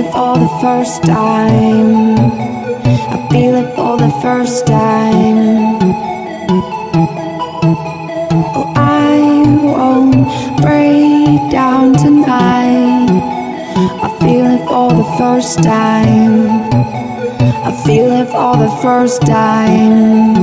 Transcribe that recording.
it for the first time. I feel it for the first time. Oh, I won't break down tonight. I feel it for the first time. I feel it for the first time.